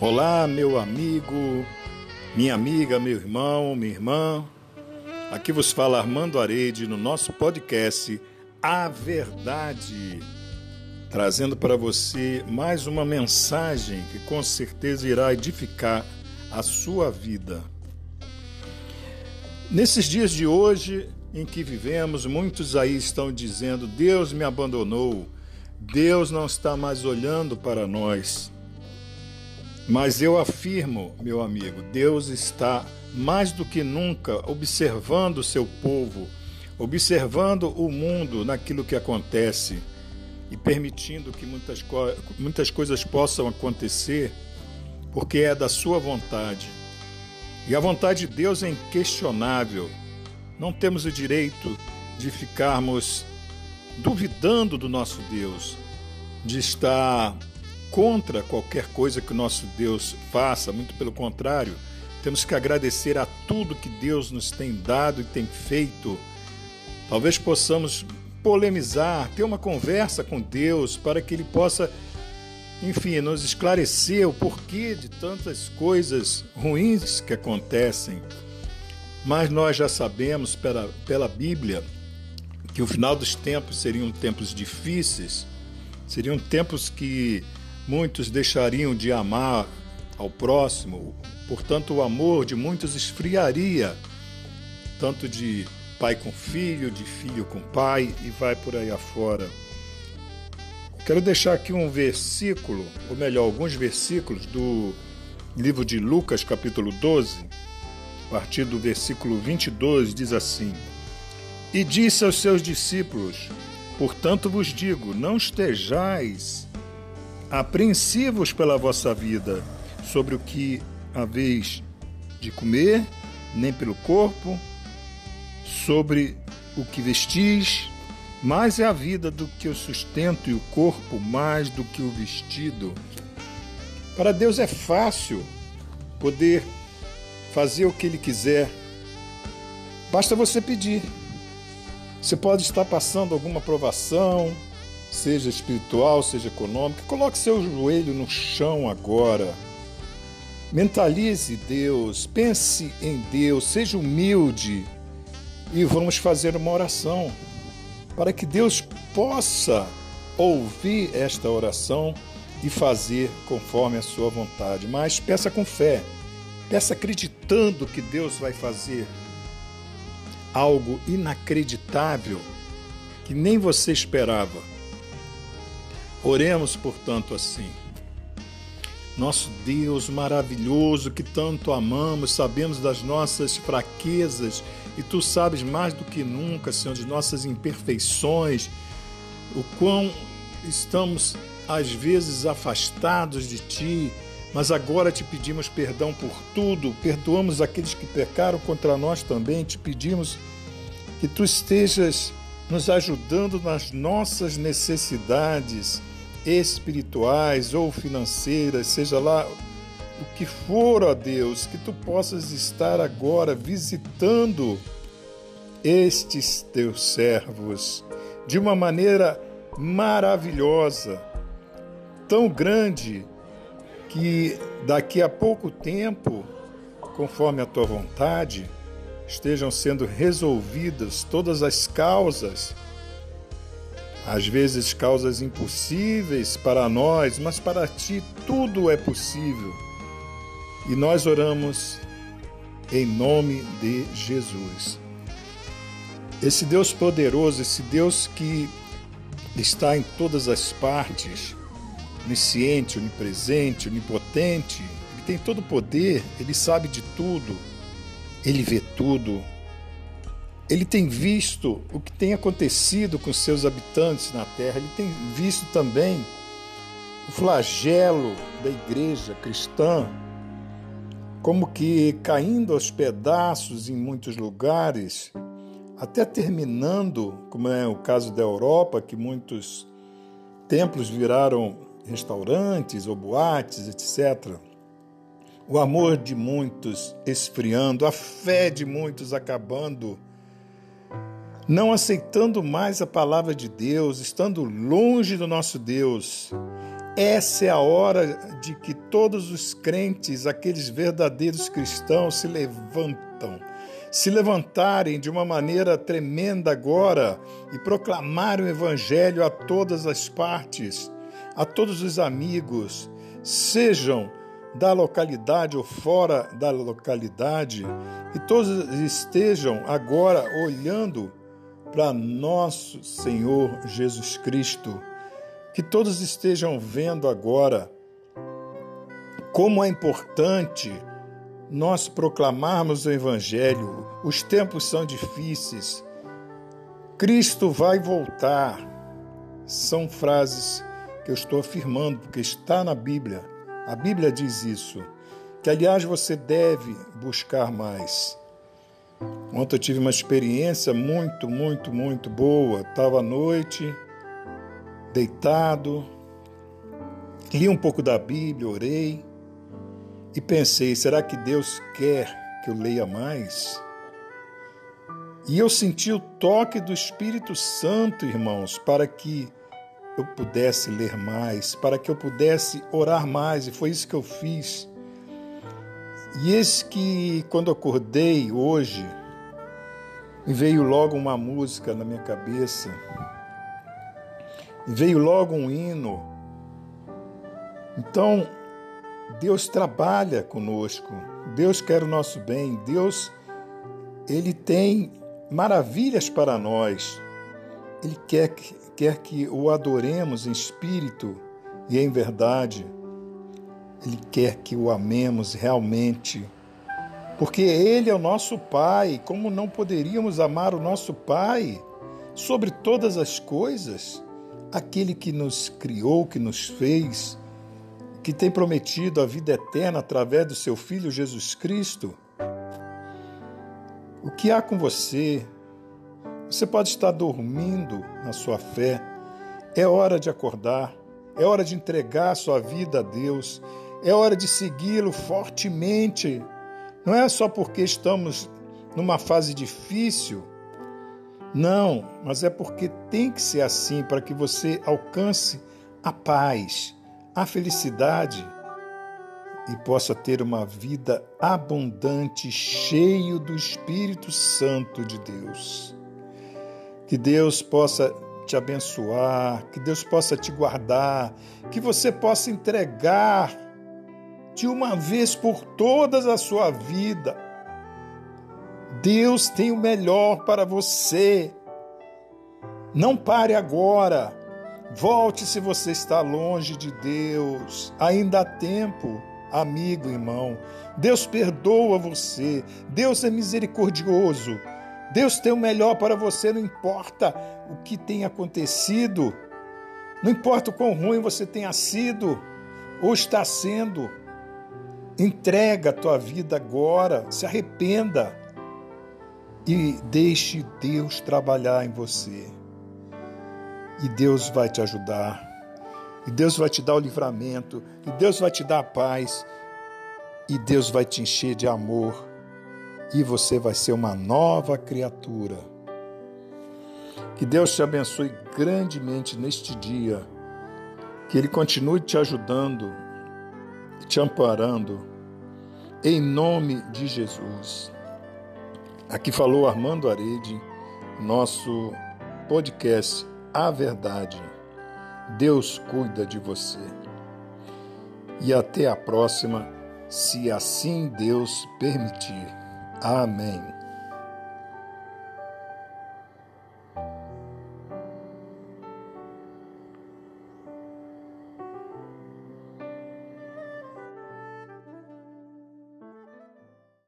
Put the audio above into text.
Olá, meu amigo, minha amiga, meu irmão, minha irmã. Aqui vos fala Armando Arede no nosso podcast A Verdade, trazendo para você mais uma mensagem que com certeza irá edificar a sua vida. Nesses dias de hoje em que vivemos, muitos aí estão dizendo: Deus me abandonou, Deus não está mais olhando para nós. Mas eu afirmo, meu amigo, Deus está mais do que nunca observando o seu povo, observando o mundo naquilo que acontece e permitindo que muitas, co muitas coisas possam acontecer, porque é da sua vontade. E a vontade de Deus é inquestionável. Não temos o direito de ficarmos duvidando do nosso Deus, de estar contra qualquer coisa que o nosso Deus faça, muito pelo contrário, temos que agradecer a tudo que Deus nos tem dado e tem feito. Talvez possamos polemizar, ter uma conversa com Deus para que Ele possa, enfim, nos esclarecer o porquê de tantas coisas ruins que acontecem. Mas nós já sabemos pela, pela Bíblia que o final dos tempos seriam tempos difíceis, seriam tempos que muitos deixariam de amar ao próximo, portanto, o amor de muitos esfriaria, tanto de pai com filho, de filho com pai e vai por aí afora. Quero deixar aqui um versículo, ou melhor, alguns versículos do livro de Lucas, capítulo 12, a partir do versículo 22, diz assim: E disse aos seus discípulos: Portanto vos digo, não estejais apreensivos pela vossa vida, sobre o que haveis de comer, nem pelo corpo, sobre o que vestis, mais é a vida do que o sustento e o corpo mais do que o vestido. Para Deus é fácil poder fazer o que Ele quiser. Basta você pedir. Você pode estar passando alguma provação, seja espiritual, seja econômica. Coloque seu joelho no chão agora. Mentalize Deus, pense em Deus, seja humilde e vamos fazer uma oração para que Deus possa ouvir esta oração e fazer conforme a sua vontade. Mas peça com fé, peça acreditando que Deus vai fazer algo inacreditável que nem você esperava Oremos, portanto, assim. Nosso Deus maravilhoso que tanto amamos, sabemos das nossas fraquezas e tu sabes mais do que nunca, Senhor, de nossas imperfeições, o quão estamos às vezes afastados de ti, mas agora te pedimos perdão por tudo, perdoamos aqueles que pecaram contra nós também, te pedimos que tu estejas nos ajudando nas nossas necessidades espirituais ou financeiras, seja lá o que for, ó Deus, que tu possas estar agora visitando estes teus servos de uma maneira maravilhosa, tão grande que daqui a pouco tempo, conforme a tua vontade, estejam sendo resolvidas todas as causas às vezes causas impossíveis para nós, mas para ti tudo é possível. E nós oramos em nome de Jesus. Esse Deus poderoso, esse Deus que está em todas as partes, onisciente, onipresente, onipotente, ele tem todo o poder, ele sabe de tudo, ele vê tudo, ele tem visto o que tem acontecido com seus habitantes na terra, ele tem visto também o flagelo da igreja cristã, como que caindo aos pedaços em muitos lugares, até terminando, como é o caso da Europa, que muitos templos viraram restaurantes ou boates, etc. O amor de muitos esfriando, a fé de muitos acabando não aceitando mais a palavra de Deus, estando longe do nosso Deus. essa é a hora de que todos os crentes, aqueles verdadeiros cristãos, se levantam, se levantarem de uma maneira tremenda agora e proclamarem o Evangelho a todas as partes, a todos os amigos, sejam da localidade ou fora da localidade, e todos estejam agora olhando para nosso Senhor Jesus Cristo que todos estejam vendo agora como é importante nós proclamarmos o Evangelho. Os tempos são difíceis. Cristo vai voltar. São frases que eu estou afirmando, porque está na Bíblia. A Bíblia diz isso. Que, aliás, você deve buscar mais. Ontem eu tive uma experiência muito, muito, muito boa. Estava à noite deitado, li um pouco da Bíblia, orei e pensei: será que Deus quer que eu leia mais? E eu senti o toque do Espírito Santo, irmãos, para que eu pudesse ler mais, para que eu pudesse orar mais, e foi isso que eu fiz. E eis que, quando acordei hoje, veio logo uma música na minha cabeça veio logo um hino. Então, Deus trabalha conosco, Deus quer o nosso bem, Deus, Ele tem maravilhas para nós. Ele quer, quer que o adoremos em espírito e em verdade. Ele quer que o amemos realmente. Porque Ele é o nosso Pai. Como não poderíamos amar o nosso Pai sobre todas as coisas? aquele que nos criou, que nos fez, que tem prometido a vida eterna através do seu Filho Jesus Cristo. O que há com você? Você pode estar dormindo na sua fé. É hora de acordar. É hora de entregar sua vida a Deus. É hora de segui-lo fortemente. Não é só porque estamos numa fase difícil não, mas é porque tem que ser assim para que você alcance a paz, a felicidade e possa ter uma vida abundante, cheio do Espírito Santo de Deus. Que Deus possa te abençoar, que Deus possa te guardar, que você possa entregar de uma vez por todas a sua vida Deus tem o melhor para você. Não pare agora. Volte se você está longe de Deus. Ainda há tempo, amigo, irmão. Deus perdoa você. Deus é misericordioso. Deus tem o melhor para você, não importa o que tenha acontecido. Não importa o quão ruim você tenha sido ou está sendo. Entrega a tua vida agora, se arrependa e deixe Deus trabalhar em você. E Deus vai te ajudar. E Deus vai te dar o livramento. E Deus vai te dar a paz. E Deus vai te encher de amor. E você vai ser uma nova criatura. Que Deus te abençoe grandemente neste dia. Que Ele continue te ajudando, te amparando. Em nome de Jesus. Aqui falou Armando Arede, nosso podcast A Verdade. Deus cuida de você. E até a próxima, se assim Deus permitir. Amém.